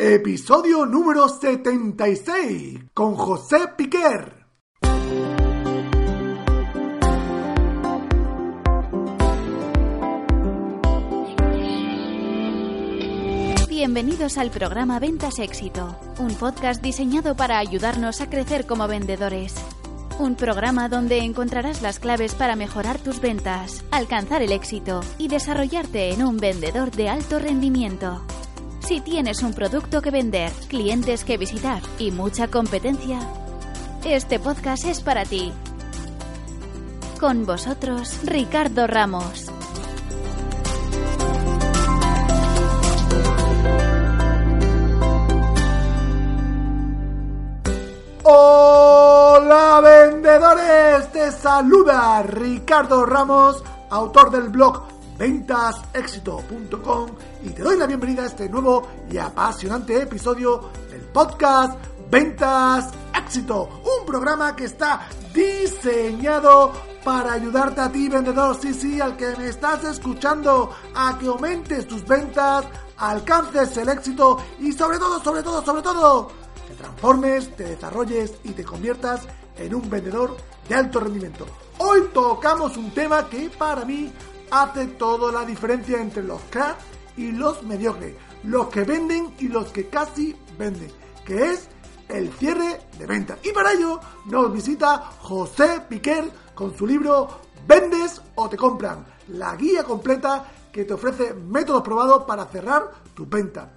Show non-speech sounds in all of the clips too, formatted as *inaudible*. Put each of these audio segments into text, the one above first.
Episodio número 76 con José Piquer. Bienvenidos al programa Ventas Éxito, un podcast diseñado para ayudarnos a crecer como vendedores. Un programa donde encontrarás las claves para mejorar tus ventas, alcanzar el éxito y desarrollarte en un vendedor de alto rendimiento. Si tienes un producto que vender, clientes que visitar y mucha competencia, este podcast es para ti. Con vosotros, Ricardo Ramos. Hola vendedores, te saluda Ricardo Ramos, autor del blog ventasexito.com y te doy la bienvenida a este nuevo y apasionante episodio del podcast Ventas Éxito, un programa que está diseñado para ayudarte a ti vendedor, sí, sí, al que me estás escuchando, a que aumentes tus ventas, alcances el éxito y sobre todo, sobre todo, sobre todo, te transformes, te desarrolles y te conviertas en un vendedor de alto rendimiento. Hoy tocamos un tema que para mí hace toda la diferencia entre los cracks y los mediocres, los que venden y los que casi venden, que es el cierre de ventas. Y para ello nos visita José Piquer con su libro Vendes o te compran, la guía completa que te ofrece métodos probados para cerrar tu venta.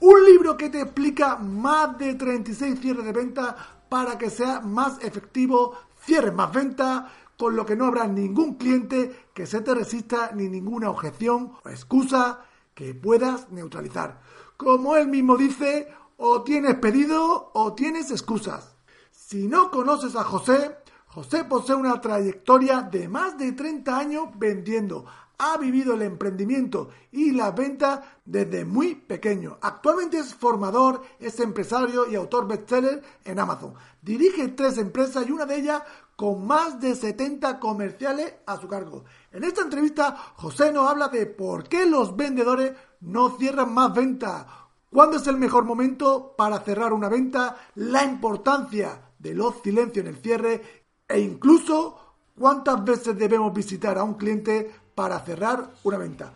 Un libro que te explica más de 36 cierres de venta para que sea más efectivo, cierres más ventas, con lo que no habrá ningún cliente que se te resista ni ninguna objeción o excusa que puedas neutralizar. Como él mismo dice, o tienes pedido o tienes excusas. Si no conoces a José, José posee una trayectoria de más de 30 años vendiendo. Ha vivido el emprendimiento y la venta desde muy pequeño. Actualmente es formador, es empresario y autor bestseller en Amazon. Dirige tres empresas y una de ellas con más de 70 comerciales a su cargo. En esta entrevista, José nos habla de por qué los vendedores no cierran más ventas, cuándo es el mejor momento para cerrar una venta, la importancia de los silencios en el cierre e incluso cuántas veces debemos visitar a un cliente para cerrar una venta.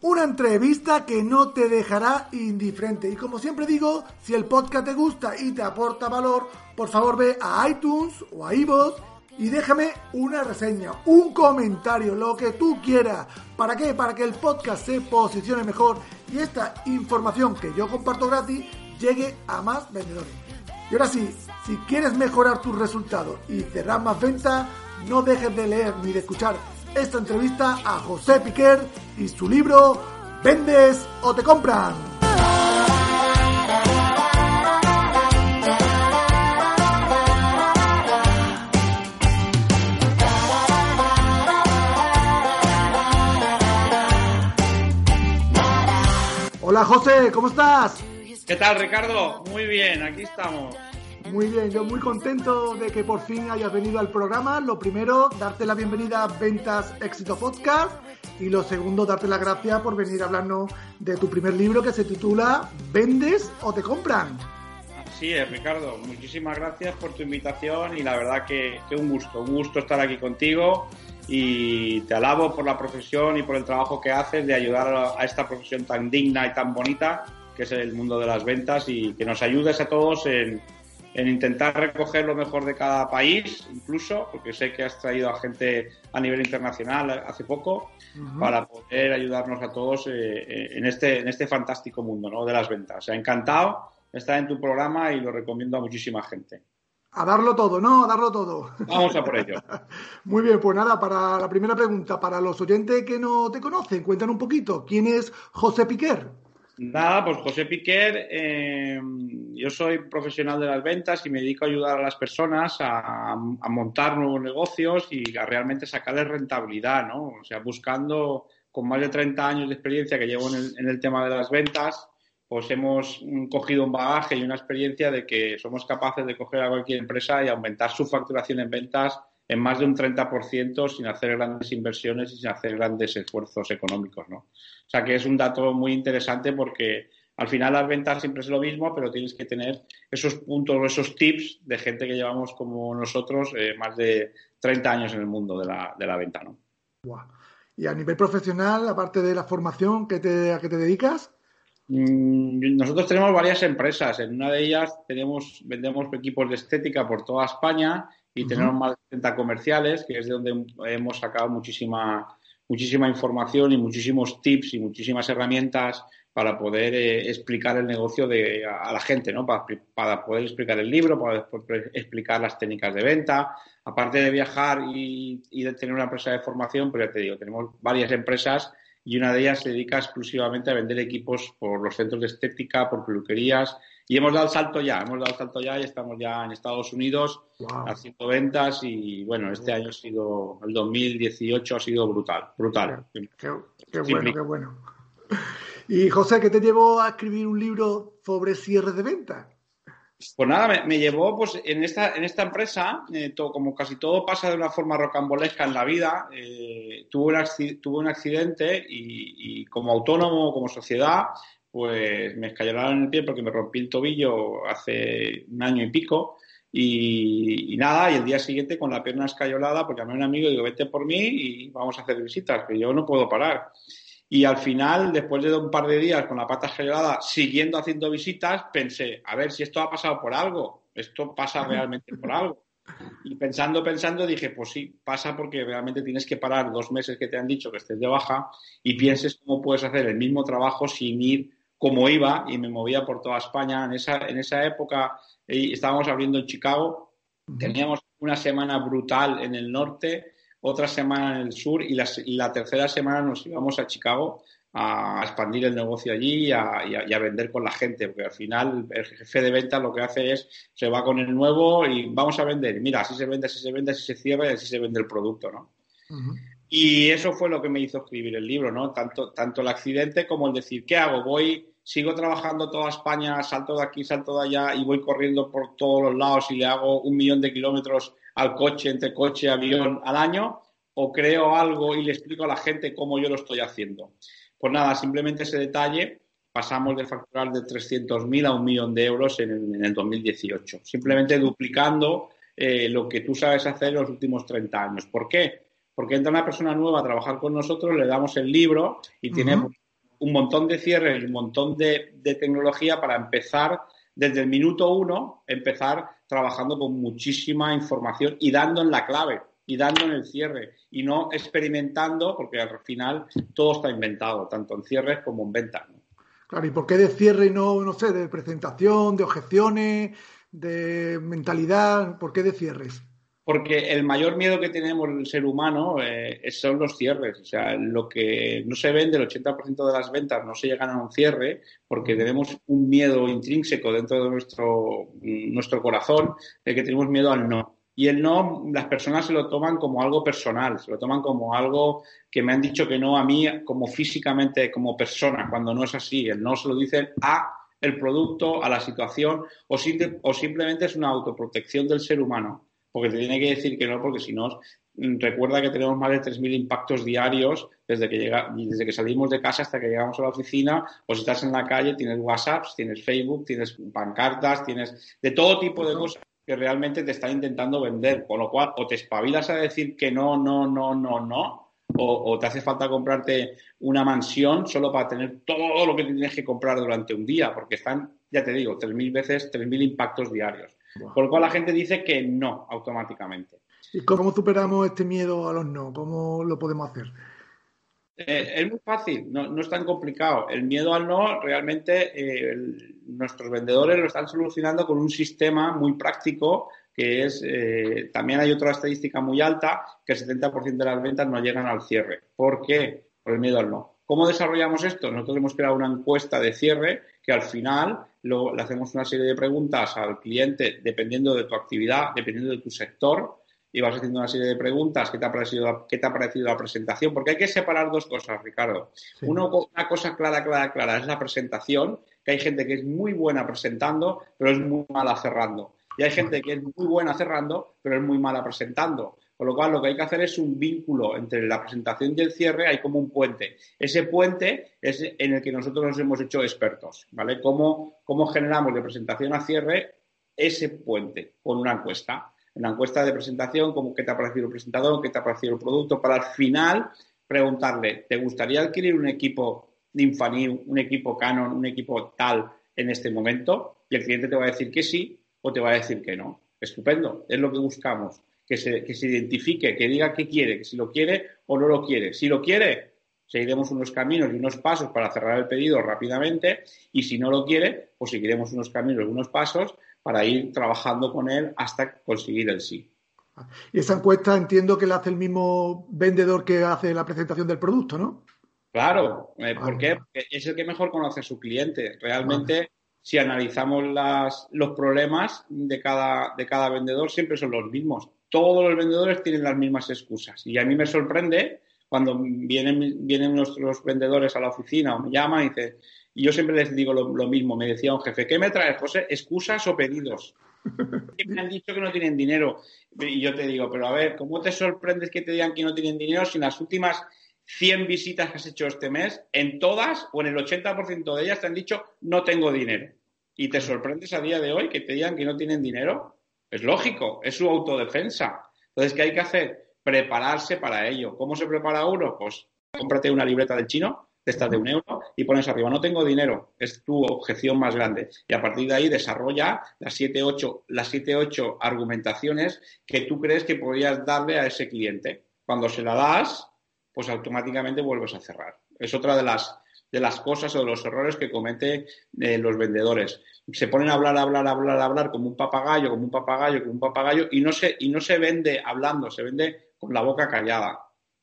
Una entrevista que no te dejará indiferente. Y como siempre digo, si el podcast te gusta y te aporta valor, por favor ve a iTunes o a iVoox y déjame una reseña, un comentario, lo que tú quieras. ¿Para qué? Para que el podcast se posicione mejor y esta información que yo comparto gratis llegue a más vendedores. Y ahora sí, si quieres mejorar tus resultados y cerrar más ventas, no dejes de leer ni de escuchar esta entrevista a José Piquer y su libro ¿Vendes o te compran? Hola José, ¿cómo estás? ¿Qué tal Ricardo? Muy bien, aquí estamos. Muy bien, yo muy contento de que por fin hayas venido al programa. Lo primero, darte la bienvenida a Ventas Éxito Podcast. Y lo segundo, darte las gracias por venir a hablarnos de tu primer libro que se titula ¿Vendes o te compran? Así es, Ricardo. Muchísimas gracias por tu invitación y la verdad que, que un gusto, un gusto estar aquí contigo y te alabo por la profesión y por el trabajo que haces de ayudar a esta profesión tan digna y tan bonita que es el mundo de las ventas y que nos ayudes a todos en, en intentar recoger lo mejor de cada país, incluso, porque sé que has traído a gente a nivel internacional hace poco, para poder ayudarnos a todos eh, en, este, en este fantástico mundo ¿no? de las ventas. O sea, encantado estar en tu programa y lo recomiendo a muchísima gente. A darlo todo, ¿no? A darlo todo. Vamos a por ello. *laughs* Muy bien, pues nada, para la primera pregunta, para los oyentes que no te conocen, cuentan un poquito, ¿quién es José Piquer? Nada, pues José Piquer, eh, yo soy profesional de las ventas y me dedico a ayudar a las personas a, montar nuevos negocios y a realmente sacarles rentabilidad, ¿no? O sea, buscando, con más de 30 años de experiencia que llevo en el, tema de las ventas, pues hemos cogido un bagaje y una experiencia de que somos capaces de coger a cualquier empresa y aumentar su facturación en ventas en más de un 30% sin hacer grandes inversiones y sin hacer grandes esfuerzos económicos, ¿no? O sea que es un dato muy interesante porque al final las ventas siempre es lo mismo, pero tienes que tener esos puntos o esos tips de gente que llevamos como nosotros eh, más de 30 años en el mundo de la, de la venta, ¿no? Y a nivel profesional, aparte de la formación, ¿qué te, ¿a qué te dedicas? Mm, nosotros tenemos varias empresas. En una de ellas tenemos, vendemos equipos de estética por toda España y tenemos más de 30 comerciales, que es de donde hemos sacado muchísima muchísima información y muchísimos tips y muchísimas herramientas para poder eh, explicar el negocio de, a, la gente, ¿no? Para, poder explicar el libro, para poder explicar las técnicas de venta. Aparte de viajar y, y, de tener una empresa de formación, pues ya te digo, tenemos varias empresas y una de ellas se dedica exclusivamente a vender equipos por los centros de estética, por peluquerías y hemos dado el salto ya, hemos dado el salto ya y estamos ya en Estados Unidos haciendo ventas y bueno, este año ha sido, el 2018 ha sido brutal, brutal. Qué, bueno, qué bueno. Y José, ¿qué te llevó a escribir un libro sobre cierre de venta? Pues nada, me, llevó pues en esta, en esta empresa, eh, como casi todo pasa de una forma rocambolesca en la vida, eh, tuve, un, un accidente y, y, como autónomo, como sociedad, pues me escayonaron en el pie porque me rompí el tobillo hace un año y pico. Y, nada, y el día siguiente con la pierna escayolada, pues llamé a un amigo y digo, vete por mí y vamos a hacer visitas, que yo no puedo parar. Y al final, después de un par de días con la pata escayolada, siguiendo haciendo visitas, pensé, a ver si esto ha pasado por algo, esto pasa realmente por algo. Y pensando, pensando, dije, pues sí, pasa porque realmente tienes que parar dos meses que te han dicho que estés de baja y pienses cómo puedes hacer el mismo trabajo sin ir como iba y me movía por toda España. En esa, en esa época eh, estábamos abriendo en Chicago, teníamos una semana brutal en el norte, otra semana en el sur y la, tercera semana nos íbamos a Chicago a expandir el negocio allí y a, vender con la gente, porque al final el jefe de ventas lo que hace es se va con el nuevo y vamos a vender. Mira, así se vende, así se vende, así se cierra y así se vende el producto, ¿no? Y eso fue lo que me hizo escribir el libro, ¿no? Tanto, tanto el accidente como el decir, ¿qué hago? Voy sigo trabajando toda España, salto de aquí, salto de allá y voy corriendo por todos los lados y le hago un millón de kilómetros al coche, entre coche avión al año, o creo algo y le explico a la gente cómo yo lo estoy haciendo. Pues nada, simplemente ese detalle, pasamos de facturar de 300.000 a un millón de euros en, el 2018, simplemente duplicando eh, lo que tú sabes hacer en los últimos 30 años. ¿Por qué? Porque entra una persona nueva a trabajar con nosotros, le damos el libro y tiene un montón de cierres y un montón de, tecnología para empezar desde el minuto uno, empezar trabajando con muchísima información y dando en la clave y dando en el cierre y no experimentando, porque al final todo está inventado, tanto en cierres como en ventas. Claro, ¿y por qué de cierre y no, no sé, de presentación, de objeciones, de mentalidad? ¿Por qué de cierres? Porque el mayor miedo que tenemos el ser humano eh, son los cierres. O sea, lo que no se vende, el 80% de las ventas no se llegan a un cierre porque tenemos un miedo intrínseco dentro de nuestro, nuestro corazón de que tenemos miedo al no. Y el no, las personas se lo toman como algo personal, se lo toman como algo que me han dicho que no a mí, como físicamente, como persona, cuando no es así. El no se lo dicen a el producto, a la situación, o, o simplemente es una autoprotección del ser humano porque te tiene que decir que no, porque si no, mm, recuerda que tenemos más de 3.000 impactos diarios desde que, llega, desde que salimos de casa hasta que llegamos a la oficina, o si estás en la calle, tienes WhatsApps, tienes Facebook, tienes pancartas, tienes de todo tipo de cosas que realmente te están intentando vender, con lo cual o te espabilas a decir que no, no, no, no, no, o, te hace falta comprarte una mansión solo para tener todo lo que tienes que comprar durante un día, porque están, ya te digo, 3.000 veces, 3.000 impactos diarios. Por lo cual la gente dice que no automáticamente. ¿Y cómo superamos este miedo a los no? ¿Cómo lo podemos hacer? Eh, es muy fácil, no, es tan complicado. El miedo al no, realmente eh, nuestros vendedores lo están solucionando con un sistema muy práctico que es, eh, también hay otra estadística muy alta, que el 70% de las ventas no llegan al cierre. ¿Por qué? Por el miedo al no. ¿Cómo desarrollamos esto? Nosotros hemos creado una encuesta de cierre que al final le hacemos una serie de preguntas al cliente dependiendo de tu actividad, dependiendo de tu sector, y vas haciendo una serie de preguntas, ¿qué te ha parecido, qué te ha parecido la presentación? Porque hay que separar dos cosas, Ricardo. una cosa clara, clara, clara es la presentación, que hay gente que es muy buena presentando, pero es muy mala cerrando. Y hay gente que es muy buena cerrando, pero es muy mala presentando. Con lo cual, lo que hay que hacer es un vínculo entre la presentación y el cierre, hay como un puente. Ese puente es en el que nosotros nos hemos hecho expertos, ¿vale? ¿Cómo, cómo generamos de presentación a cierre ese puente con una encuesta? En la encuesta de presentación, como qué te ha parecido el presentador, qué te ha parecido el producto, para al final preguntarle, ¿te gustaría adquirir un equipo Infanil, un equipo Canon, un equipo tal en este momento? Y el cliente te va a decir que sí o te va a decir que no. Estupendo, es lo que buscamos que se, que se identifique, que diga qué quiere, que si lo quiere o no lo quiere. Si lo quiere, seguiremos unos caminos y unos pasos para cerrar el pedido rápidamente y si no lo quiere, pues seguiremos unos caminos y unos pasos para ir trabajando con él hasta conseguir el sí. Y esa encuesta entiendo que la hace el mismo vendedor que hace la presentación del producto, ¿no? Claro, eh, ¿por qué? Porque es el que mejor conoce a su cliente. Realmente, si analizamos las, los problemas de cada, de cada vendedor, siempre son los mismos todos los vendedores tienen las mismas excusas. Y a mí me sorprende cuando vienen, vienen nuestros vendedores a la oficina o me llaman y dicen, y yo siempre les digo lo, mismo, me decía un jefe, ¿qué me traes, José? ¿Excusas o pedidos? *laughs* me han dicho que no tienen dinero. Y yo te digo, pero a ver, ¿cómo te sorprendes que te digan que no tienen dinero si en las últimas 100 visitas que has hecho este mes, en todas o en el 80% de ellas te han dicho no tengo dinero? Y te sorprendes a día de hoy que te digan que no tienen dinero. Es lógico, es su autodefensa. Entonces, ¿qué hay que hacer? Prepararse para ello. ¿Cómo se prepara uno? Pues cómprate una libreta del chino, de estas de un euro, y pones arriba, no tengo dinero, es tu objeción más grande. Y a partir de ahí desarrolla las 7, 8, las siete, ocho argumentaciones que tú crees que podrías darle a ese cliente. Cuando se la das, pues automáticamente vuelves a cerrar. Es otra de las, de las cosas o de los errores que cometen eh, los vendedores se ponen a hablar, hablar, hablar, hablar como un papagayo, como un papagayo, como un papagayo y no se, y no se vende hablando, se vende con la boca callada.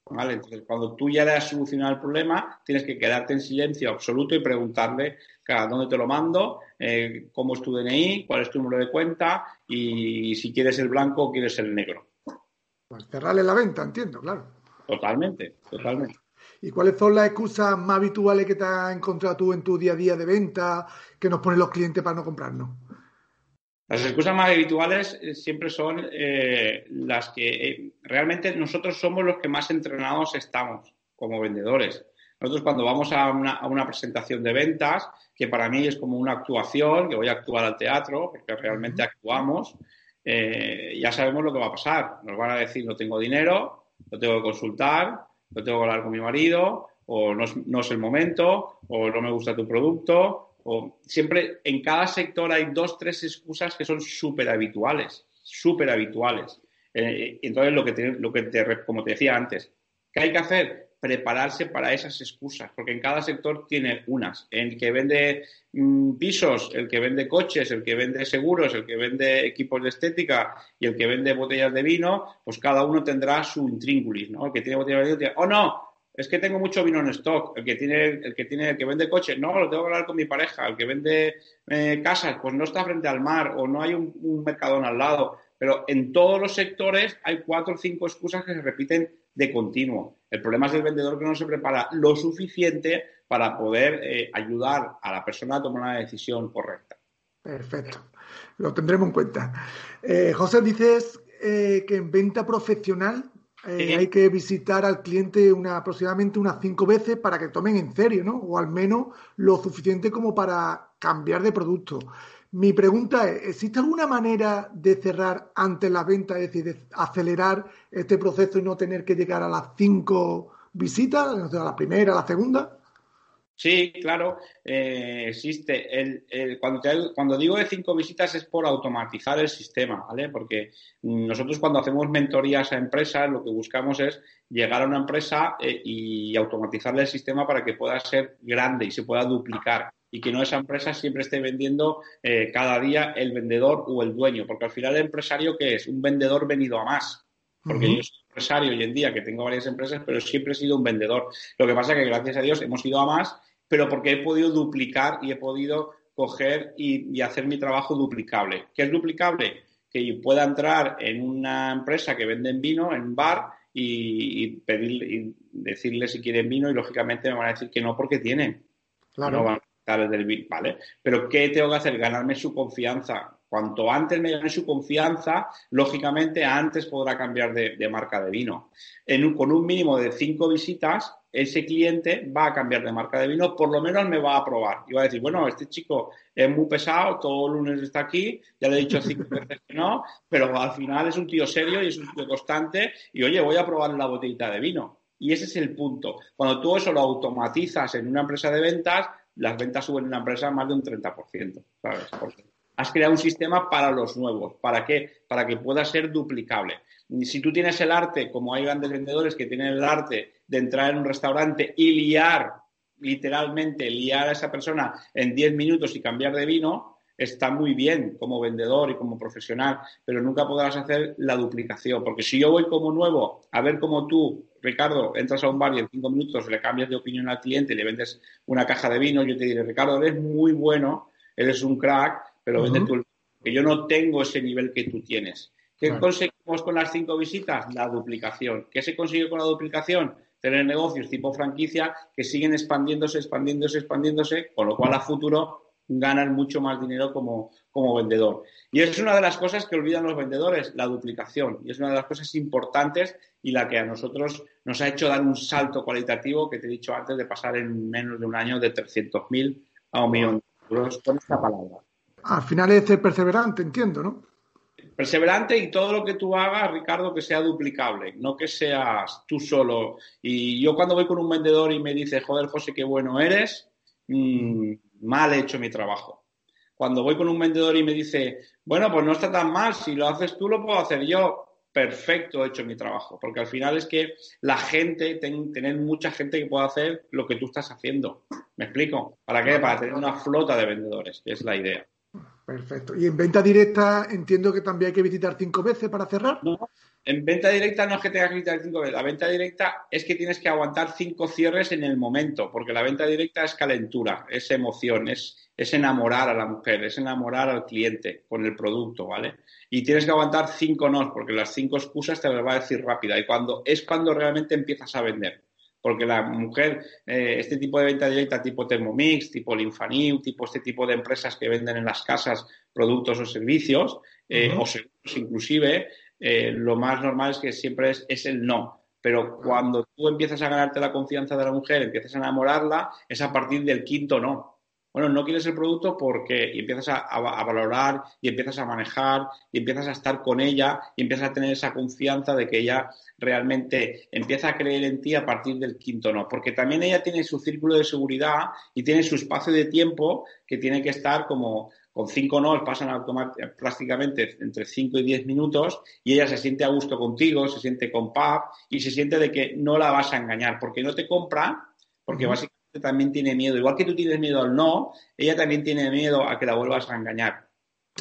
¿vale? Entonces, cuando tú ya le has solucionado el problema, tienes que quedarte en silencio absoluto y preguntarle cada dónde te lo mando, eh, cómo es tu DNI, cuál es tu número de cuenta y si quieres el blanco o quieres el negro. Pues cerrarle la venta, entiendo, claro. Totalmente, totalmente. ¿Y cuáles son las excusas más habituales que te has encontrado tú en tu día a día de venta que nos ponen los clientes para no comprarnos? Las excusas más habituales eh, siempre son eh, las que eh, realmente nosotros somos los que más entrenados estamos como vendedores. Nosotros cuando vamos a una, presentación de ventas, que para mí es como una actuación, que voy a actuar al teatro, porque realmente actuamos, ya sabemos lo que va a pasar. Nos van a decir no tengo dinero, lo tengo que consultar, lo tengo que hablar con mi marido, o no es, el momento, o no me gusta tu producto, o siempre en cada sector hay dos, tres excusas que son súper habituales, súper habituales. Eh, entonces, lo que, lo que te, como te decía antes, ¿qué hay que hacer? Prepararse para esas excusas, porque en cada sector tiene unas. El que vende mm, pisos, el que vende coches, el que vende seguros, el que vende equipos de estética y el que vende botellas de vino, pues cada uno tendrá su intríngulis, ¿no? El que tiene botellas de vino, oh no, es que tengo mucho vino en stock. El que tiene, el que tiene, el que vende coches, no, lo tengo que hablar con mi pareja. El que vende eh, casas, pues no está frente al mar o no hay un, un mercadón al lado. Pero en todos los sectores hay cuatro o cinco excusas que se repiten de continuo. El problema es el vendedor que no se prepara lo suficiente para poder eh, ayudar a la persona a tomar una decisión correcta. Perfecto, lo tendremos en cuenta. Eh, José, dices eh, que en venta profesional hay que visitar al cliente una, aproximadamente unas cinco veces para que tomen en serio, ¿no? O al menos lo suficiente como para cambiar de producto. Mi pregunta es, ¿existe alguna manera de cerrar antes la venta, es decir, de acelerar este proceso y no tener que llegar a las cinco visitas, a la primera, a la segunda? Sí, claro, eh, existe. El, cuando, cuando digo de cinco visitas es por automatizar el sistema, ¿vale? Porque nosotros cuando hacemos mentorías a empresas lo que buscamos es llegar a una empresa eh, y automatizarle el sistema para que pueda ser grande y se pueda duplicar y que no esa empresa siempre esté vendiendo eh, cada día el vendedor o el dueño, porque al final el empresario que es un vendedor venido a más, porque yo soy empresario hoy en día, que tengo varias empresas, pero siempre he sido un vendedor. Lo que pasa es que gracias a Dios hemos ido a más, pero porque he podido duplicar y he podido coger y, hacer mi trabajo duplicable. ¿Qué es duplicable? Que pueda entrar en una empresa que vende vino, en bar, y, pedir, y decirle si quieren vino y lógicamente me van a decir que no porque tienen. Claro. No van a estar del vino, ¿vale? Pero ¿qué tengo que hacer? Ganarme su confianza. Cuanto antes me gane su confianza, lógicamente antes podrá cambiar de, marca de vino. En con un mínimo de cinco visitas, ese cliente va a cambiar de marca de vino, por lo menos me va a probar. Y va a decir, bueno, este chico es muy pesado, todo el lunes está aquí, ya le he dicho cinco *laughs* veces que no, pero al final es un tío serio y es un tío constante y oye, voy a probar la botellita de vino. Y ese es el punto. Cuando tú eso lo automatizas en una empresa de ventas, las ventas suben en una empresa más de un 30%, ¿sabes? Has creado un sistema para los nuevos. ¿Para qué? Para que pueda ser duplicable. Si tú tienes el arte, como hay grandes vendedores que tienen el arte de entrar en un restaurante y liar, literalmente liar a esa persona en 10 minutos y cambiar de vino, está muy bien como vendedor y como profesional, pero nunca podrás hacer la duplicación. Porque si yo voy como nuevo a ver cómo tú, Ricardo, entras a un bar y en 5 minutos le cambias de opinión al cliente y le vendes una caja de vino, yo te diré, Ricardo, eres muy bueno, eres un crack, pero vende tú, que yo no tengo ese nivel que tú tienes. ¿Qué conseguimos con las cinco visitas? La duplicación. ¿Qué se consigue con la duplicación? Tener negocios tipo franquicia que siguen expandiéndose, expandiéndose, expandiéndose, con lo cual a futuro ganan mucho más dinero como, como vendedor. Y es una de las cosas que olvidan los vendedores, la duplicación. Y es una de las cosas importantes y la que a nosotros nos ha hecho dar un salto cualitativo que te he dicho antes de pasar en menos de un año de 300.000 a un millón de euros con esta palabra. Al final es perseverante, entiendo, ¿no? Perseverante y todo lo que tú hagas, Ricardo, que sea duplicable, no que seas tú solo. Y yo cuando voy con un vendedor y me dice, joder, José, qué bueno eres, mm, mal he hecho mi trabajo. Cuando voy con un vendedor y me dice, bueno, pues no está tan mal, si lo haces tú, lo puedo hacer yo. Perfecto, he hecho mi trabajo. Porque al final es que la gente, tener mucha gente que pueda hacer lo que tú estás haciendo. ¿Me explico? ¿Para qué? Para tener una flota de vendedores, que es la idea. Perfecto. ¿Y en venta directa entiendo que también hay que visitar cinco veces para cerrar? No, en venta directa no es que tengas que visitar cinco veces. La venta directa es que tienes que aguantar cinco cierres en el momento, porque la venta directa es calentura, es emoción, es, es enamorar a la mujer, es enamorar al cliente con el producto, ¿vale? Y tienes que aguantar cinco no, porque las cinco excusas te las va a decir rápida. Y cuando es cuando realmente empiezas a vender porque la mujer, eh, este tipo de venta directa tipo Thermomix, tipo Linfanew, tipo este tipo de empresas que venden en las casas productos o servicios, eh, o seguros inclusive, eh, lo más normal es que siempre es, el no. Pero cuando tú empiezas a ganarte la confianza de la mujer, empiezas a enamorarla, es a partir del quinto no bueno, no quieres el producto porque y empiezas a, valorar y empiezas a manejar y empiezas a estar con ella y empiezas a tener esa confianza de que ella realmente empieza a creer en ti a partir del quinto no, porque también ella tiene su círculo de seguridad y tiene su espacio de tiempo que tiene que estar como con cinco no pasan prácticamente entre cinco y diez minutos y ella se siente a gusto contigo, se siente con y se siente de que no la vas a engañar porque no te compra, porque básicamente también tiene miedo. Igual que tú tienes miedo al no, ella también tiene miedo a que la vuelvas a engañar.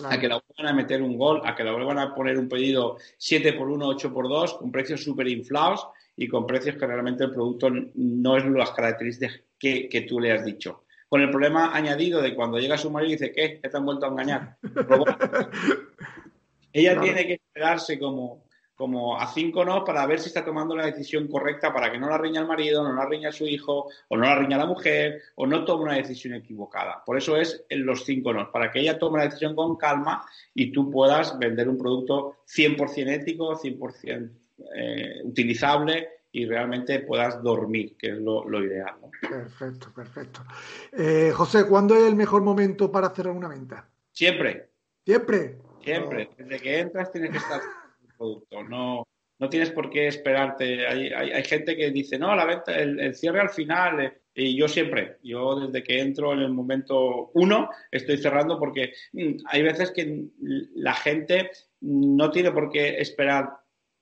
A que la vuelvan a meter un gol, a que la vuelvan a poner un pedido 7 por 1, 8 por 2, con precios súper inflados y con precios que realmente el producto no es las características que, tú le has dicho. Con el problema añadido de cuando llega su marido y dice, ¿qué? ¿Qué te han vuelto a engañar? *laughs* ella tiene que esperarse como, como a cinco no para ver si está tomando la decisión correcta para que no la riña el marido, no la riña su hijo, o no la riña la mujer, o no tome una decisión equivocada. Por eso es en los cinco no, para que ella tome la decisión con calma y tú puedas vender un producto 100% ético, 100% eh, utilizable y realmente puedas dormir, que es lo, ideal. Perfecto, perfecto. Eh, José, ¿cuándo es el mejor momento para cerrar una venta? Siempre. ¿Siempre? Siempre. Desde que entras tienes que estar producto. No, no tienes por qué esperarte. Hay, hay, gente que dice, no, la venta, el, cierre al final. Eh, y yo siempre, yo desde que entro en el momento uno, estoy cerrando porque mm, hay veces que la gente no tiene por qué esperar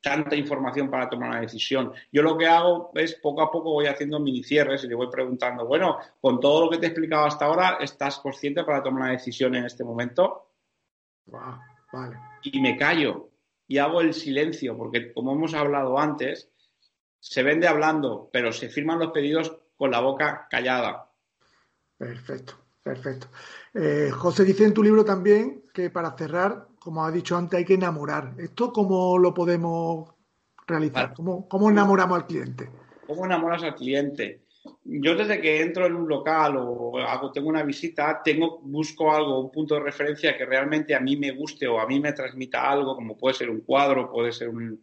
tanta información para tomar una decisión. Yo lo que hago es poco a poco voy haciendo mini cierres y le voy preguntando, bueno, con todo lo que te he explicado hasta ahora, ¿estás consciente para tomar una decisión en este momento? Wow, vale. Y me callo y hago el silencio, porque como hemos hablado antes, se vende hablando, pero se firman los pedidos con la boca callada. Perfecto, perfecto. Eh, José dice en tu libro también que para cerrar, como ha dicho antes, hay que enamorar. ¿Esto cómo lo podemos realizar? ¿Cómo, ¿Cómo, enamoramos al cliente? ¿Cómo enamoras al cliente? Yo desde que entro en un local o hago, tengo una visita, tengo, busco algo, un punto de referencia que realmente a mí me guste o a mí me transmita algo, como puede ser un cuadro, puede ser un,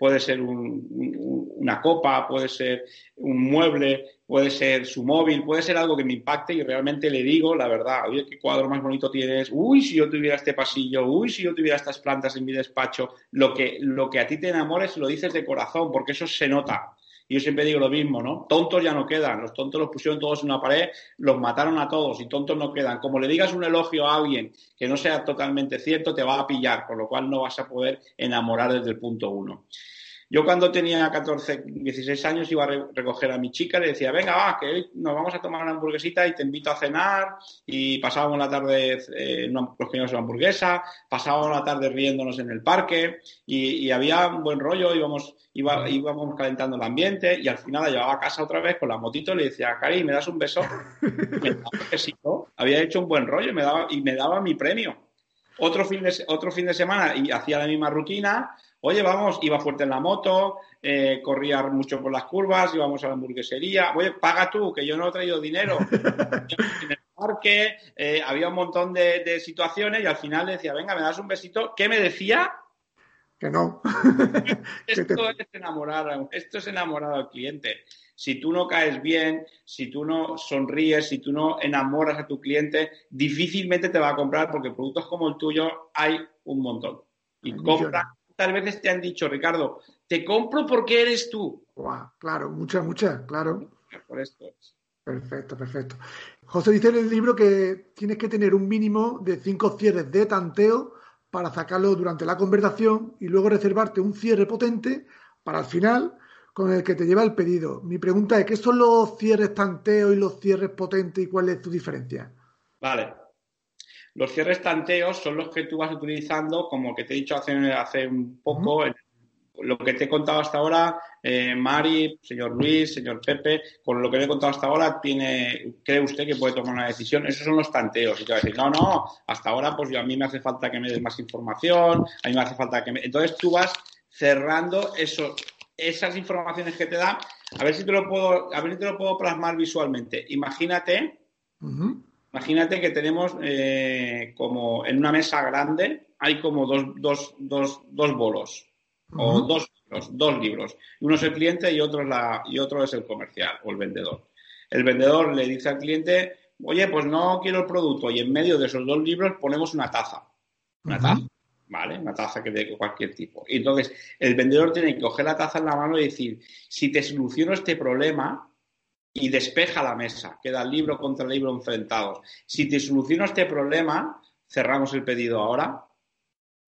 puede ser una copa, puede ser un mueble, puede ser su móvil, puede ser algo que me impacte y realmente le digo la verdad, oye, qué cuadro más bonito tienes, uy, si yo tuviera este pasillo, uy, si yo tuviera estas plantas en mi despacho, lo que, lo que a ti te enamores lo dices de corazón, porque eso se nota. Y yo siempre digo lo mismo, ¿no? Tontos ya no quedan, los tontos los pusieron todos en una pared, los mataron a todos y tontos no quedan. Como le digas un elogio a alguien que no sea totalmente cierto, te va a pillar, por lo cual no vas a poder enamorar desde el punto uno. Yo cuando tenía 14, 16 años iba a recoger a mi chica, le decía, venga, va, que hoy nos vamos a tomar una hamburguesita y te invito a cenar. Y pasábamos la tarde, eh, nos comíamos una hamburguesa, pasábamos la tarde riéndonos en el parque y, había un buen rollo, íbamos, íbamos calentando el ambiente y al final la llevaba a casa otra vez con la motito y le decía, Cari, ¿me das un beso? *laughs* me daba un besito, había hecho un buen rollo y me daba, y me daba mi premio. Otro fin, de, otro fin de semana y hacía la misma rutina, Oye, vamos, iba fuerte en la moto, eh, corría mucho por las curvas, íbamos a la hamburguesería. Oye, paga tú, que yo no he traído dinero. *laughs* en el parque, eh, había un montón de, situaciones y al final decía, venga, me das un besito. ¿Qué me decía? Que no. *laughs* esto es enamorar, esto es enamorar al cliente. Si tú no caes bien, si tú no sonríes, si tú no enamoras a tu cliente, difícilmente te va a comprar porque productos como el tuyo hay un montón. Y compra tal veces te han dicho, Ricardo, te compro porque eres tú. claro, muchas, muchas, claro. Por esto Perfecto, perfecto. José dice en el libro que tienes que tener un mínimo de cinco cierres de tanteo para sacarlo durante la conversación y luego reservarte un cierre potente para el final con el que te lleva el pedido. Mi pregunta es, ¿qué son los cierres tanteo y los cierres potentes y cuál es tu diferencia? Vale, los cierres tanteos son los que tú vas utilizando, como que te he dicho hace, hace un poco, lo que te he contado hasta ahora, eh, Mari, señor Luis, señor Pepe, con lo que le he contado hasta ahora, tiene, ¿cree usted que puede tomar una decisión? Esos son los tanteos. Y te va a decir, no, no, hasta ahora pues yo, a mí me hace falta que me des más información, a mí me hace falta que me... Entonces tú vas cerrando eso, esas informaciones que te da, a ver si te lo puedo, a ver si te lo puedo plasmar visualmente. Imagínate Imagínate que tenemos eh, como en una mesa grande hay como dos, dos, dos, dos bolos o dos libros, dos libros. Uno es el cliente y otro es, la, y otro es el comercial o el vendedor. El vendedor le dice al cliente, oye, pues no quiero el producto y en medio de esos dos libros ponemos una taza. Una taza, ¿vale? Una taza que de cualquier tipo. Y entonces el vendedor tiene que coger la taza en la mano y decir, si te soluciono este problema, y despeja la mesa. Queda libro contra libro enfrentados. Si te soluciono este problema, cerramos el pedido ahora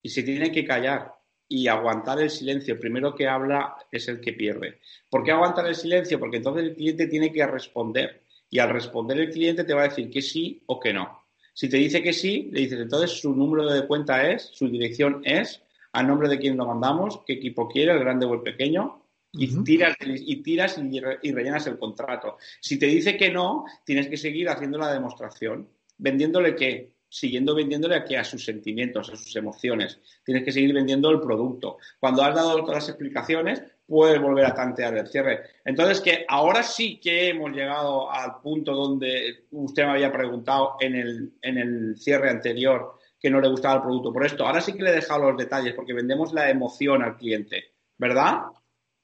y se tiene que callar y aguantar el silencio. El primero que habla es el que pierde. ¿Por qué aguantar el silencio? Porque entonces el cliente tiene que responder y al responder el cliente te va a decir que sí o que no. Si te dice que sí, le dices entonces su número de cuenta es, su dirección es, a nombre de quién lo mandamos, qué equipo quiere, el grande o el pequeño, y tiras, y, tiras y, rellenas el contrato. Si te dice que no, tienes que seguir haciendo la demostración. ¿Vendiéndole qué? Siguiendo vendiéndole a qué? A sus sentimientos, a sus emociones. Tienes que seguir vendiendo el producto. Cuando has dado todas las explicaciones, puedes volver a tantear el cierre. Entonces, que ahora sí que hemos llegado al punto donde usted me había preguntado en el, en el cierre anterior que no le gustaba el producto por esto. Ahora sí que le he dejado los detalles porque vendemos la emoción al cliente, ¿verdad?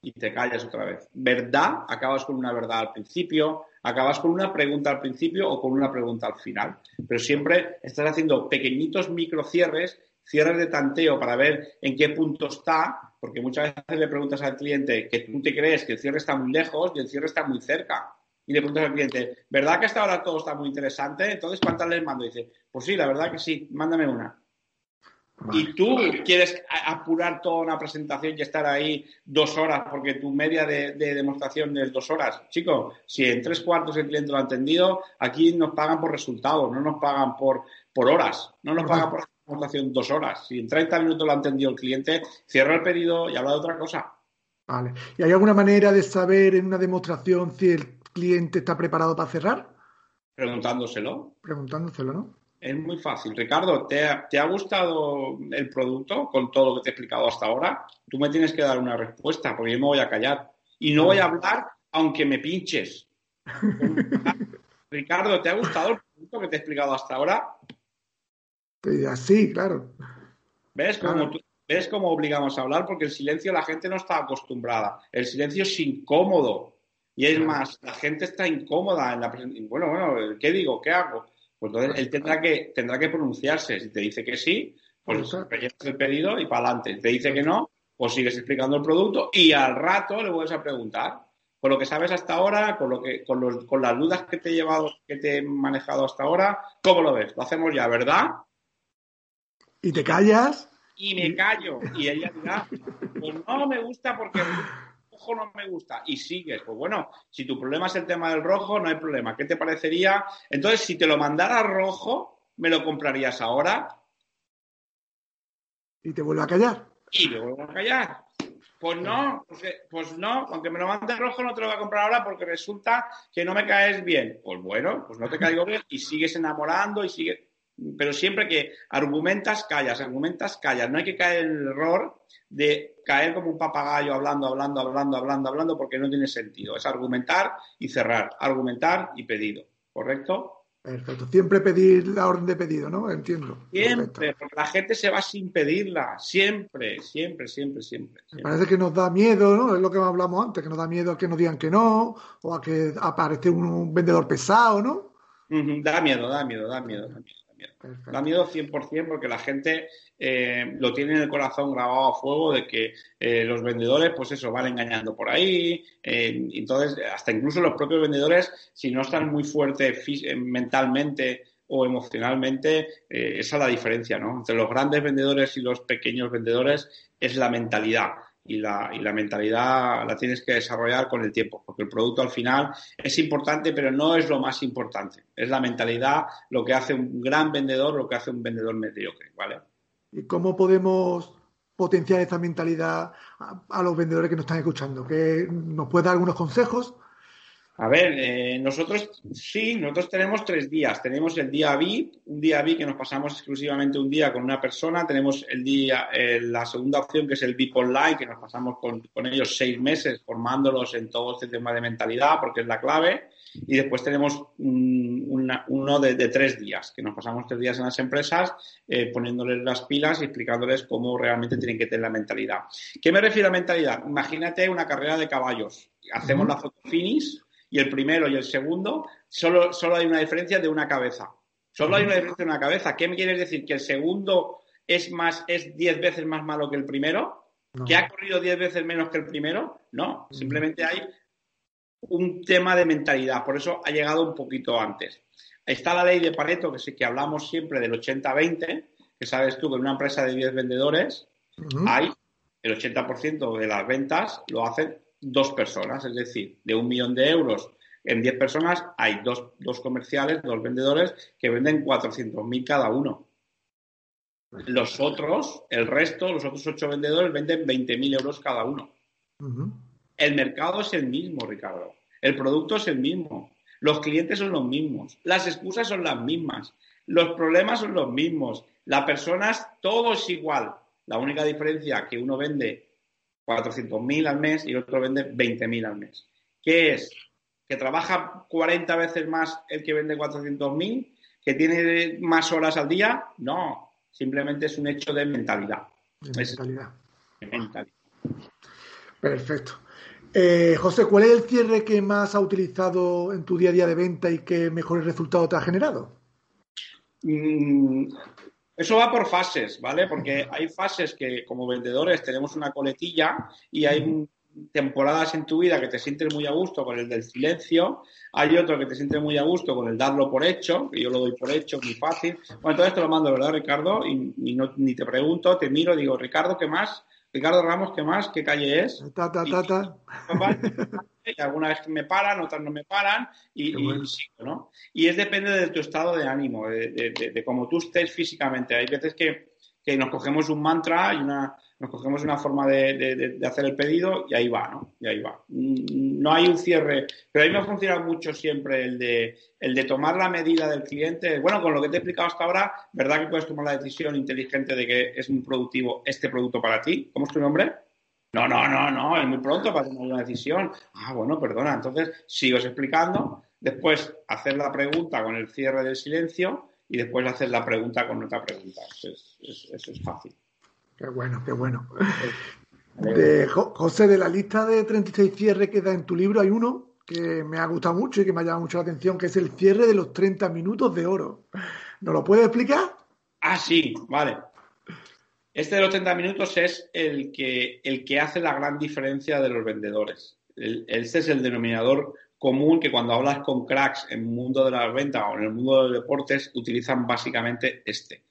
Y te callas otra vez. ¿Verdad? Acabas con una verdad al principio, acabas con una pregunta al principio o con una pregunta al final. Pero siempre estás haciendo pequeñitos microcierres, cierres de tanteo para ver en qué punto está, porque muchas veces le preguntas al cliente que tú te crees que el cierre está muy lejos y el cierre está muy cerca. Y le preguntas al cliente, ¿verdad que hasta ahora todo está muy interesante? Entonces, ¿cuántas les mando? Y dice, pues sí, la verdad que sí, mándame una. Y tú quieres apurar toda una presentación y estar ahí dos horas, porque tu media de, demostración es dos horas. Chico, si en tres cuartos el cliente lo ha entendido, aquí nos pagan por resultados, no nos pagan por, por horas, no nos pagan por demostración dos horas. Si en 30 minutos lo ha entendido el cliente, cierra el pedido y habla de otra cosa. Vale. ¿Y hay alguna manera de saber en una demostración si el cliente está preparado para cerrar? Preguntándoselo. Preguntándoselo, ¿no? Es muy fácil. Ricardo, ¿te ha, ¿te ha, gustado el producto con todo lo que te he explicado hasta ahora? Tú me tienes que dar una respuesta porque yo me voy a callar. Y no voy a hablar aunque me pinches. *laughs* Ricardo, ¿te ha gustado el producto que te he explicado hasta ahora? Sí, claro. ¿Ves cómo, tú, ¿Ves cómo obligamos a hablar? Porque el silencio la gente no está acostumbrada. El silencio es incómodo. Y es más, la gente está incómoda en la. Bueno, bueno, ¿qué digo? ¿Qué hago? Pues entonces él tendrá que, tendrá que pronunciarse. Si te dice que sí, pues rellenas el pedido y para adelante. Te dice que no, pues sigues explicando el producto y al rato le vuelves a preguntar. Con lo que sabes hasta ahora, con, lo que, con, los, con las dudas que te he llevado, que te he manejado hasta ahora, ¿cómo lo ves? Lo hacemos ya, ¿verdad? ¿Y te callas? Y me callo. Y ella dirá, pues no me gusta porque rojo no me gusta. Y sigues. Pues bueno, si tu problema es el tema del rojo, no hay problema. ¿Qué te parecería? Entonces, si te lo mandara rojo, ¿me lo comprarías ahora? Y te vuelvo a callar. Y me vuelvo a callar. Pues no, porque, pues no, aunque me lo mandes rojo no te lo voy a comprar ahora porque resulta que no me caes bien. Pues bueno, pues no te caigo bien y sigues enamorando y sigues... Pero siempre que argumentas, callas, argumentas, callas. No hay que caer en el error de caer como un papagayo hablando, hablando, hablando, hablando, hablando porque no tiene sentido. Es argumentar y cerrar, argumentar y pedido. ¿Correcto? Perfecto. Siempre pedir la orden de pedido, ¿no? Entiendo. Siempre, Perfecto. porque la gente se va sin pedirla. Siempre, siempre, siempre, siempre. Me parece que nos da miedo, ¿no? Es lo que hablamos antes, que nos da miedo a que nos digan que no, o a que aparezca un, un vendedor pesado, ¿no? Uh -huh. Da miedo, da miedo, da miedo, da miedo. Perfecto. Da miedo 100% porque la gente eh, lo tiene en el corazón grabado a fuego de que eh, los vendedores, pues eso, van engañando por ahí. Eh, entonces, hasta incluso los propios vendedores, si no están muy fuertes mentalmente o emocionalmente, eh, esa es la diferencia, ¿no? Entre los grandes vendedores y los pequeños vendedores es la mentalidad. Y la, y la, mentalidad la tienes que desarrollar con el tiempo, porque el producto al final es importante, pero no es lo más importante. Es la mentalidad lo que hace un gran vendedor, lo que hace un vendedor mediocre, ¿vale? ¿Y cómo podemos potenciar esta mentalidad a, los vendedores que nos están escuchando? ¿Que ¿Nos puede dar algunos consejos? A ver, eh, nosotros sí, nosotros tenemos tres días. Tenemos el día VIP, un día VIP que nos pasamos exclusivamente un día con una persona. Tenemos el día, eh, la segunda opción que es el VIP Online, que nos pasamos con, con, ellos seis meses formándolos en todo este tema de mentalidad, porque es la clave. Y después tenemos un, una, uno de, de, tres días, que nos pasamos tres días en las empresas eh, poniéndoles las pilas y explicándoles cómo realmente tienen que tener la mentalidad. ¿Qué me refiero a mentalidad? Imagínate una carrera de caballos. Hacemos uh -huh. la foto finish y el primero y el segundo, solo, solo hay una diferencia de una cabeza. Solo hay una diferencia de una cabeza. ¿Qué me quieres decir? ¿Que el segundo es más, es diez veces más malo que el primero? No. ¿Que ha corrido diez veces menos que el primero? No, simplemente hay un tema de mentalidad. Por eso ha llegado un poquito antes. Está la ley de Pareto, que sí que hablamos siempre del 80-20, que sabes tú que en una empresa de 10 vendedores uh -huh. hay el 80% de las ventas lo hacen dos personas, es decir, de un millón de euros en 10 personas hay dos, dos comerciales, dos vendedores que venden 400.000 cada uno. Los otros, el resto, los otros ocho vendedores venden 20.000 euros cada uno. Uh -huh. El mercado es el mismo, Ricardo. El producto es el mismo. Los clientes son los mismos. Las excusas son las mismas. Los problemas son los mismos. Las personas, todo es igual. La única diferencia que uno vende 400.000 al mes y el otro vende 20.000 al mes. ¿Qué es? ¿Que trabaja 40 veces más el que vende 400.000? ¿Que tiene más horas al día? No, simplemente es un hecho de mentalidad. De mentalidad. Es mentalidad. Perfecto. Eh, José, ¿cuál es el cierre que más has utilizado en tu día a día de venta y que mejores resultados te ha generado? Mm, eso va por fases, ¿vale? Porque hay fases que como vendedores tenemos una coletilla y hay temporadas en tu vida que te sientes muy a gusto con el del silencio, hay otro que te sientes muy a gusto con el darlo por hecho, que yo lo doy por hecho, muy fácil. Bueno, entonces te lo mando, ¿verdad, Ricardo? Y, y no, ni te pregunto, te miro, digo, Ricardo, ¿qué más? Ricardo Ramos, ¿qué más? ¿Qué calle es? Ta, ta, ta, ta. *laughs* Y, alguna vez me paran, otras no me paran y, y sigo, ¿no? Y es depende de tu estado de ánimo, de, de, de cómo tú estés físicamente. Hay veces que, que nos cogemos un mantra y una, nos cogemos una forma de, hacer el pedido y ahí va, ¿no? Y ahí va. Mm, no hay un cierre, pero a mí me ha funcionado mucho siempre el de, el de tomar la medida del cliente. Bueno, con lo que te he explicado hasta ahora, ¿verdad que puedes tomar la decisión inteligente de que es muy productivo este producto para ti? ¿Cómo es tu nombre? No, no, no, no, es muy pronto para tomar una decisión. Ah, bueno, perdona. Entonces, sigo explicando, después hacer la pregunta con el cierre del silencio y después hacer la pregunta con otra pregunta. eso es fácil. Qué bueno, qué bueno. De, José, de la lista de 36 cierres que da en tu libro, hay uno que me ha gustado mucho y que me ha llamado mucho la atención, que es el cierre de los 30 minutos de oro. ¿Nos lo puedes explicar? Ah, sí, vale. Este de los 30 minutos es el que, el que hace la gran diferencia de los vendedores. este es el denominador común que cuando hablas con cracks en el mundo de las ventas o en el mundo de los deportes utilizan básicamente este.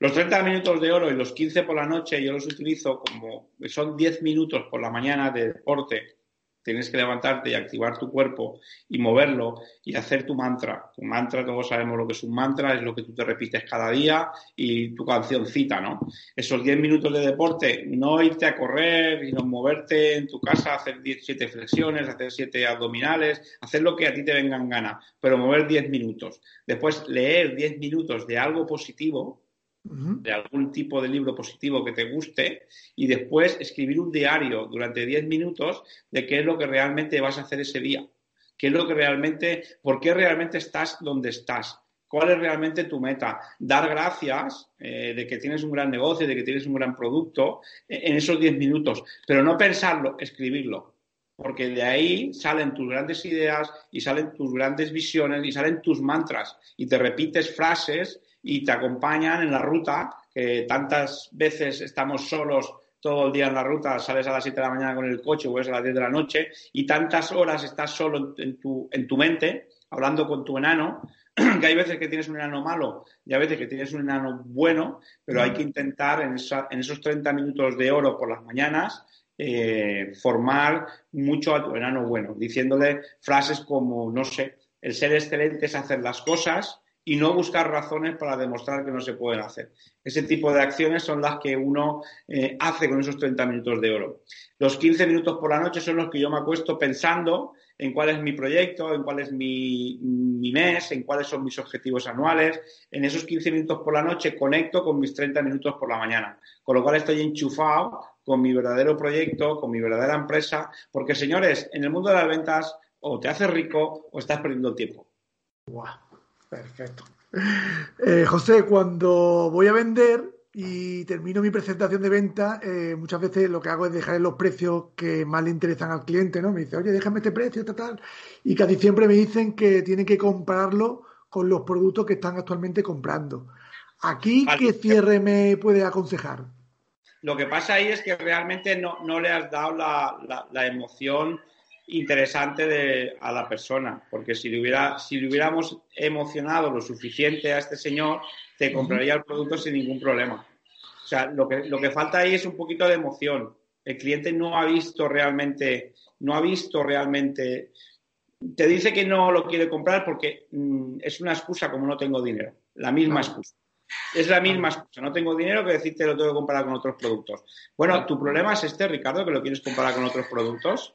Los 30 minutos de oro y los 15 por la noche yo los utilizo como son 10 minutos por la mañana de deporte. Tienes que levantarte y activar tu cuerpo y moverlo y hacer tu mantra. Tu mantra, todos sabemos lo que es un mantra, es lo que tú te repites cada día y tu cancioncita, ¿no? Esos 10 minutos de deporte, no irte a correr, sino moverte en tu casa, hacer 7 flexiones, hacer 7 abdominales, hacer lo que a ti te venga en gana, pero mover 10 minutos. Después leer 10 minutos de algo positivo, de algún tipo de libro positivo que te guste y después escribir un diario durante 10 minutos de qué es lo que realmente vas a hacer ese día, qué es lo que realmente, por qué realmente estás donde estás, cuál es realmente tu meta, dar gracias eh, de que tienes un gran negocio, de que tienes un gran producto en esos 10 minutos, pero no pensarlo, escribirlo. Porque de ahí salen tus grandes ideas y salen tus grandes visiones y salen tus mantras y te repites frases y te acompañan en la ruta, que tantas veces estamos solos todo el día en la ruta, sales a las 7 de la mañana con el coche, vuelves a las 10 de la noche, y tantas horas estás solo en tu, en tu mente, hablando con tu enano, *clears throat* que hay veces que tienes un enano malo y a veces que tienes un enano bueno, pero hay que intentar en, en esos 30 minutos de oro por las mañanas eh, formar mucho a tu enano bueno, diciéndole frases como, no sé, el ser excelente es hacer las cosas, y no buscar razones para demostrar que no se pueden hacer. Ese tipo de acciones son las que uno eh, hace con esos 30 minutos de oro. Los 15 minutos por la noche son los que yo me acuesto pensando en cuál es mi proyecto, en cuál es mi, mes, en cuáles son mis objetivos anuales. En esos 15 minutos por la noche conecto con mis 30 minutos por la mañana, con lo cual estoy enchufado con mi verdadero proyecto, con mi verdadera empresa, porque señores, en el mundo de las ventas o te haces rico o estás perdiendo tiempo. Perfecto. Eh, José, cuando voy a vender y termino mi presentación de venta, eh, muchas veces lo que hago es dejar los precios que más le interesan al cliente, ¿no? Me dice, oye, déjame este precio, tal, tal. Y casi siempre me dicen que tienen que compararlo con los productos que están actualmente comprando. Aquí, ¿qué cierre me puede aconsejar? Lo que pasa ahí es que realmente no, le has dado la, la emoción interesante de, a la persona, porque si le, hubiera, si le hubiéramos emocionado lo suficiente a este señor, te compraría el producto sin ningún problema. O sea, lo que, lo que falta ahí es un poquito de emoción. El cliente no ha visto realmente, no ha visto realmente, te dice que no lo quiere comprar porque mm, es una excusa como no tengo dinero, la misma excusa. Es la misma excusa, no tengo dinero que decirte lo tengo que comparar con otros productos. Bueno, tu problema es este, Ricardo, que lo quieres comparar con otros productos.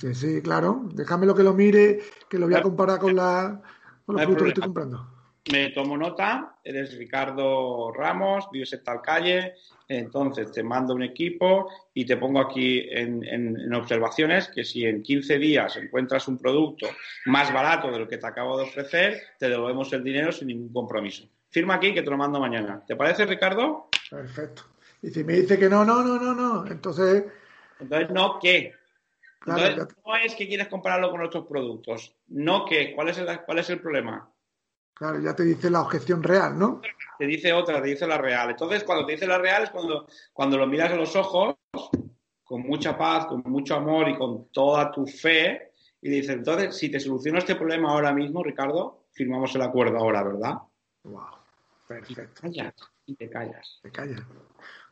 Sí, sí, claro. Déjame lo que lo mire, que lo voy a comparar con, la, con los productos que estoy comprando. Me tomo nota, eres Ricardo Ramos, vives en tal calle, entonces te mando un equipo y te pongo aquí en, en, observaciones que si en 15 días encuentras un producto más barato de lo que te acabo de ofrecer, te devolvemos el dinero sin ningún compromiso. Firma aquí que te lo mando mañana. ¿Te parece, Ricardo? Perfecto. Y si me dice que no, no, no, no, no, entonces... Entonces, no, ¿qué? No es que quieres compararlo con otros productos, no que, ¿cuál es, el, ¿cuál es el problema? Claro, ya te dice la objeción real, ¿no? Te dice otra, te dice la real. Entonces, cuando te dice la real es cuando, cuando lo miras a los ojos, con mucha paz, con mucho amor y con toda tu fe, y dices, entonces, si te soluciono este problema ahora mismo, Ricardo, firmamos el acuerdo ahora, ¿verdad? Wow. Perfecto. Y te callas. Y te callas. Te callas.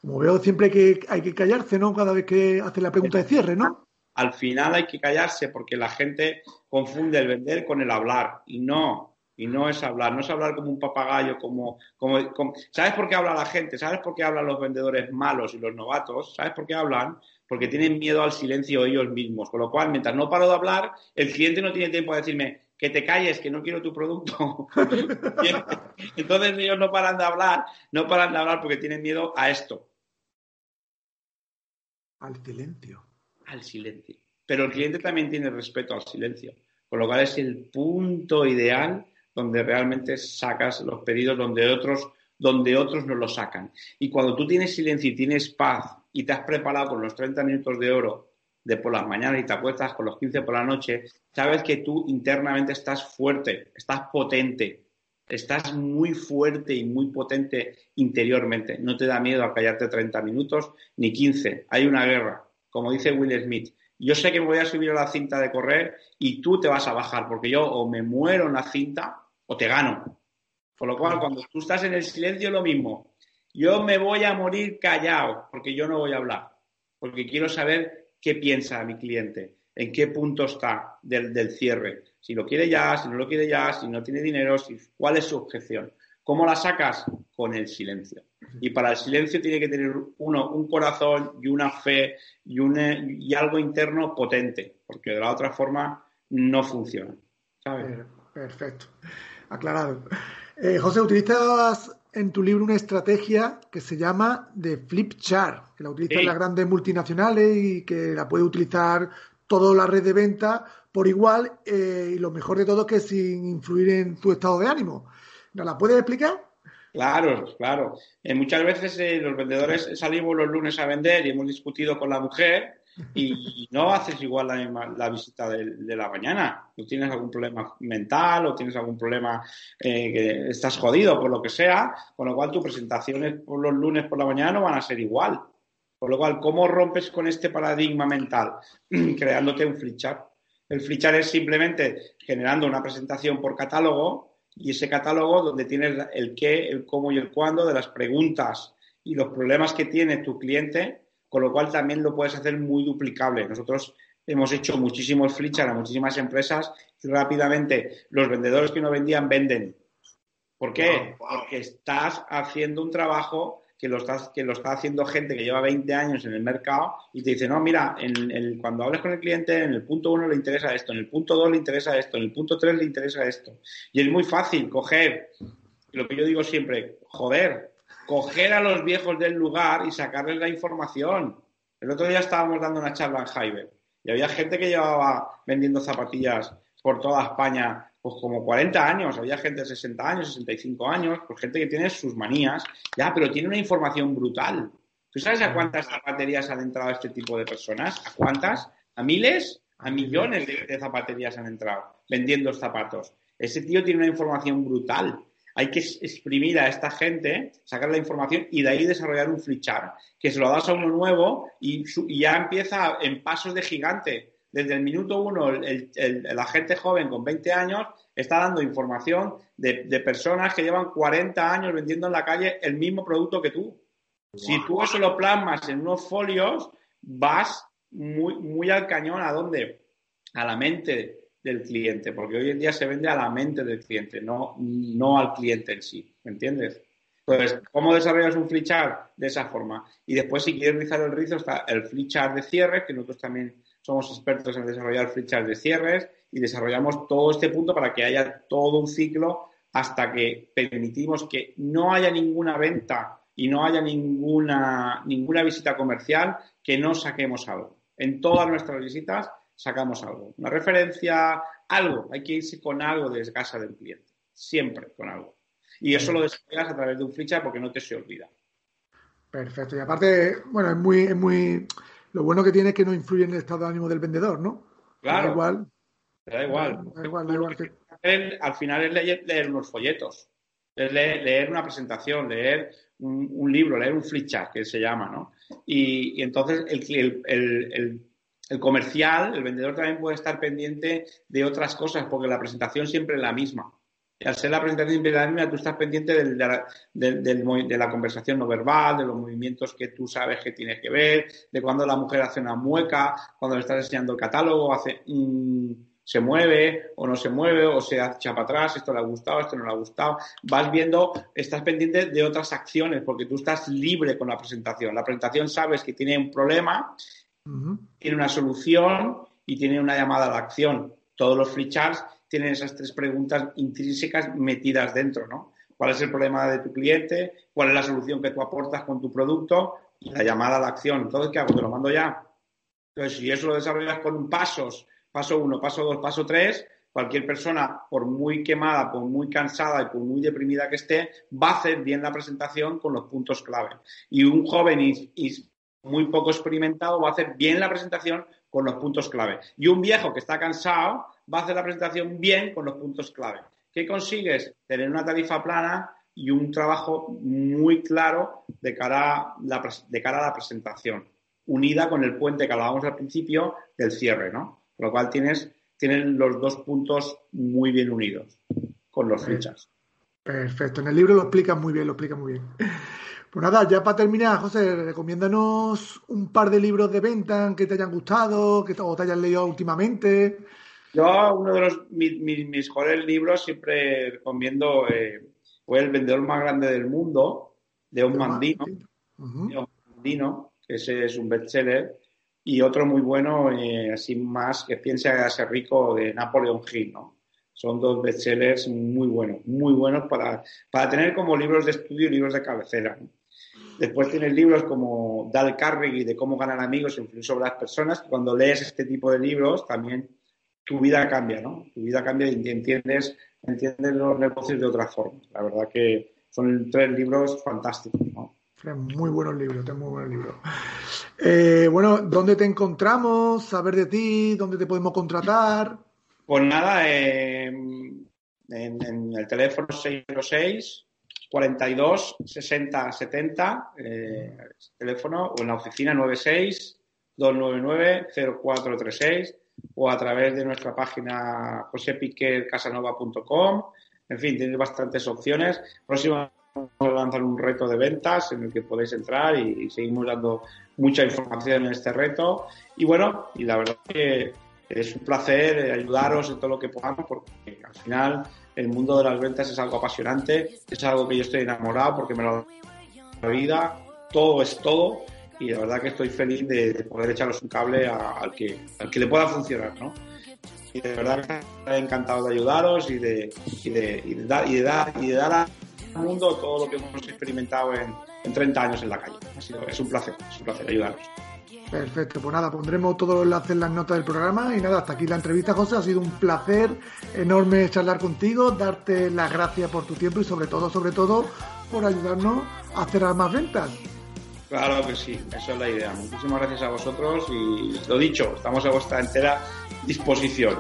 Como veo, siempre hay que, hay que callarse, ¿no? Cada vez que hace la pregunta de cierre, ¿no? Al final hay que callarse porque la gente confunde el vender con el hablar. Y no, y no es hablar, no es hablar como un papagayo, como, como, ¿Sabes por qué habla la gente? ¿Sabes por qué hablan los vendedores malos y los novatos? ¿Sabes por qué hablan? Porque tienen miedo al silencio ellos mismos. Con lo cual, mientras no paro de hablar, el cliente no tiene tiempo de decirme que te calles, que no quiero tu producto. *laughs* Entonces ellos no paran de hablar, no paran de hablar porque tienen miedo a esto. Al silencio. Al silencio. Pero el cliente también tiene respeto al silencio. Con lo cual es el punto ideal donde realmente sacas los pedidos donde otros, donde otros no lo sacan. Y cuando tú tienes silencio y tienes paz y te has preparado con los 30 minutos de oro de por las mañanas y te apuestas con los 15 por la noche, sabes que tú internamente estás fuerte, estás potente, estás muy fuerte y muy potente interiormente. No te da miedo a callarte 30 minutos ni 15. Hay una guerra, como dice Will Smith. Yo sé que me voy a subir a la cinta de correr y tú te vas a bajar, porque yo o me muero en la cinta o te gano. Por lo cual, cuando tú estás en el silencio, lo mismo. Yo me voy a morir callado, porque yo no voy a hablar, porque quiero saber qué piensa mi cliente, en qué punto está del, del cierre, si lo quiere ya, si no lo quiere ya, si no tiene dinero, si, cuál es su objeción. ¿Cómo la sacas? Con el silencio. Y para el silencio tiene que tener uno un corazón y una fe y, un, y algo interno potente, porque de la otra forma no funciona. ¿sabes? Perfecto aclarado. Eh, José, utilizas en tu libro una estrategia que se llama de flip chart, que la utilizan Sí. las grandes multinacionales y que la puede utilizar toda la red de venta por igual eh, y lo mejor de todo es que sin influir en tu estado de ánimo. ¿Nos la puedes explicar? Claro, claro. Eh, muchas veces eh, los vendedores salimos los lunes a vender y hemos discutido con la mujer y *laughs* no haces igual la, misma- la visita de, de la mañana. Tú tienes algún problema mental o tienes algún problema eh, que estás jodido por lo que sea, con lo cual tus presentaciones por los lunes por la mañana no van a ser igual. Por lo cual, ¿cómo rompes con este paradigma mental? *clears throat* Creándote un flip chart. El flip chart es simplemente generando una presentación por catálogo y ese catálogo donde tienes el qué, el cómo y el cuándo de las preguntas y los problemas que tiene tu cliente, con lo cual también lo puedes hacer muy duplicable. Nosotros hemos hecho muchísimos flip chart a muchísimas empresas y rápidamente los vendedores que no vendían venden. ¿Por qué? Wow, wow. Porque estás haciendo un trabajo que lo, estás, que lo está haciendo gente que lleva 20 años en el mercado y te dice, no, mira, en, cuando hables con el cliente, en el punto 1 le interesa esto, en el punto 2 le interesa esto, en el punto 3 le interesa esto. Y es muy fácil coger, lo que yo digo siempre, joder, coger a los viejos del lugar y sacarles la información. El otro día estábamos dando una charla en Hyber y había gente que llevaba vendiendo zapatillas por toda España pues como 40 años, había gente de 60 años, 65 años, pues gente que tiene sus manías, ya, pero tiene una información brutal. ¿Tú sabes a cuántas zapaterías han entrado este tipo de personas? ¿A cuántas? ¿A miles? A millones de, de zapaterías han entrado vendiendo zapatos. Ese tío tiene una información brutal. Hay que exprimir a esta gente, sacar la información y de ahí desarrollar un flip chart, que se lo das a uno nuevo y, su- y ya empieza en pasos de gigante. Desde el minuto uno, el, el- el- el agente joven con 20 años está dando información de, de personas que llevan 40 años vendiendo en la calle el mismo producto que tú. Si tú eso lo plasmas en unos folios, vas muy, muy al cañón. ¿A dónde? A la mente del cliente, porque hoy en día se vende a la mente del cliente, no, no al cliente en sí. ¿Me entiendes? Entonces, ¿cómo desarrollas un flip chart? De esa forma. Y después, si quieres rizar el rizo, está el flip chart de cierre, que nosotros también somos expertos en desarrollar flip charts de cierres y desarrollamos todo este punto para que haya todo un ciclo hasta que permitimos que no haya ninguna venta y no haya ninguna, ninguna visita comercial que no saquemos algo. En todas nuestras visitas sacamos algo. Una referencia, algo. Hay que irse con algo de casa del cliente. Siempre con algo. Y eso lo desarrollas a través de un flip porque no te se olvida. Perfecto. Y aparte, bueno, es muy, es muy. Lo bueno que tiene es que no influye en el estado de ánimo del vendedor, ¿no? Claro. Da igual. Da igual. Da igual, da igual que- al final es leer, leer unos folletos, es leer, leer una presentación, leer un, un libro, leer un flip chart, que se llama, ¿no? Y, y entonces el, el- el- el- el comercial, el vendedor también puede estar pendiente de otras cosas, porque la presentación siempre es la misma. Al ser la presentación dinámica, tú estás pendiente del, de la conversación no verbal, de los movimientos que tú sabes que tienes que ver, de cuando la mujer hace una mueca, cuando le estás enseñando el catálogo, hace se mueve o no se mueve o se echa para atrás, esto le ha gustado, esto no le ha gustado. Vas viendo, estás pendiente de otras acciones porque tú estás libre con la presentación. La presentación sabes que tiene un problema, tiene una solución y tiene una llamada a la acción. Todos los free charts tienen esas tres preguntas intrínsecas metidas dentro, ¿no? ¿Cuál es el problema de tu cliente? ¿Cuál es la solución que tú aportas con tu producto? Y la llamada a la acción. Entonces, ¿qué hago? Te lo mando ya. Entonces, si eso lo desarrollas con pasos, paso uno, paso dos, paso tres, cualquier persona, por muy quemada, por muy cansada y por muy deprimida que esté, va a hacer bien la presentación con los puntos clave. Y un joven y, y muy poco experimentado va a hacer bien la presentación con los puntos clave. Y un viejo que está cansado va a hacer la presentación bien con los puntos clave. ¿Qué consigues? Tener una tarifa plana y un trabajo muy claro de cara a la, de cara a la presentación, unida con el puente que hablábamos al principio del cierre, ¿no? Con lo cual tienes, tienen los dos puntos muy bien unidos con los fichas. Perfecto, en el libro lo explican muy bien, lo explican muy bien. Pues nada, ya para terminar, José, recomiéndanos un par de libros de venta que te hayan gustado, que o te hayan leído últimamente. Yo, uno de los, mis, mejores libros siempre recomiendo eh, fue El vendedor más grande del mundo, de un mandino, mandino, que ese es un bestseller, y otro muy bueno, eh, así más, que piense a ser rico, de Napoleon Hill, ¿no? Son dos bestsellers muy buenos, muy buenos para, para tener como libros de estudio y libros de cabecera. Después tienes libros como Dal Carnegie de cómo ganar amigos e influir sobre las personas. Cuando lees este tipo de libros también tu vida cambia, ¿no? Tu vida cambia y entiendes, entiendes los negocios de otra forma. La verdad que son tres libros fantásticos, ¿no? Muy buenos libros, muy buenos libros. Eh, bueno, ¿dónde te encontramos? Saber de ti, ¿dónde te podemos contratar? Pues nada, eh, en, el teléfono 606 42 60 70, teléfono, o en la oficina 96 299 0436 o a través de nuestra página josepiquercasanova.com. En fin, tienes bastantes opciones. Próximamente vamos a lanzar un reto de ventas en el que podéis entrar y, seguimos dando mucha información en este reto. Y bueno, y la verdad que es un placer ayudaros en todo lo que podamos porque al final el mundo de las ventas es algo apasionante, es algo que yo estoy enamorado porque me lo da la vida, todo es todo y la verdad que estoy feliz de, poder echaros un cable al, que, al que le pueda funcionar, ¿no? Y de verdad que encantado de ayudaros y de, y de, y de, dar, y de, dar, y de dar al mundo todo lo que hemos experimentado en, en 30 años en la calle. Es un placer, es un placer ayudaros. Perfecto, pues nada, pondremos todos los enlaces en las notas del programa y nada, hasta aquí la entrevista, José. Ha sido un placer enorme charlar contigo, darte las gracias por tu tiempo y sobre todo, sobre todo, por ayudarnos a hacer más ventas. Claro que sí, esa es la idea. Muchísimas gracias a vosotros y lo dicho, estamos a vuestra entera disposición.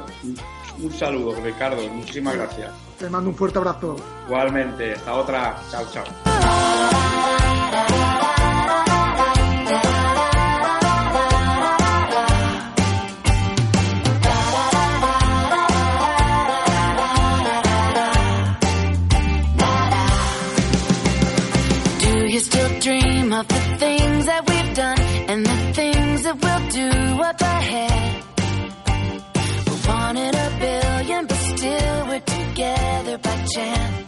Un saludo, Ricardo, muchísimas gracias. Te mando un fuerte abrazo. Igualmente, hasta otra. Chao, chao. and the things that we'll do up ahead. We wanted a billion, but still we're together by chance.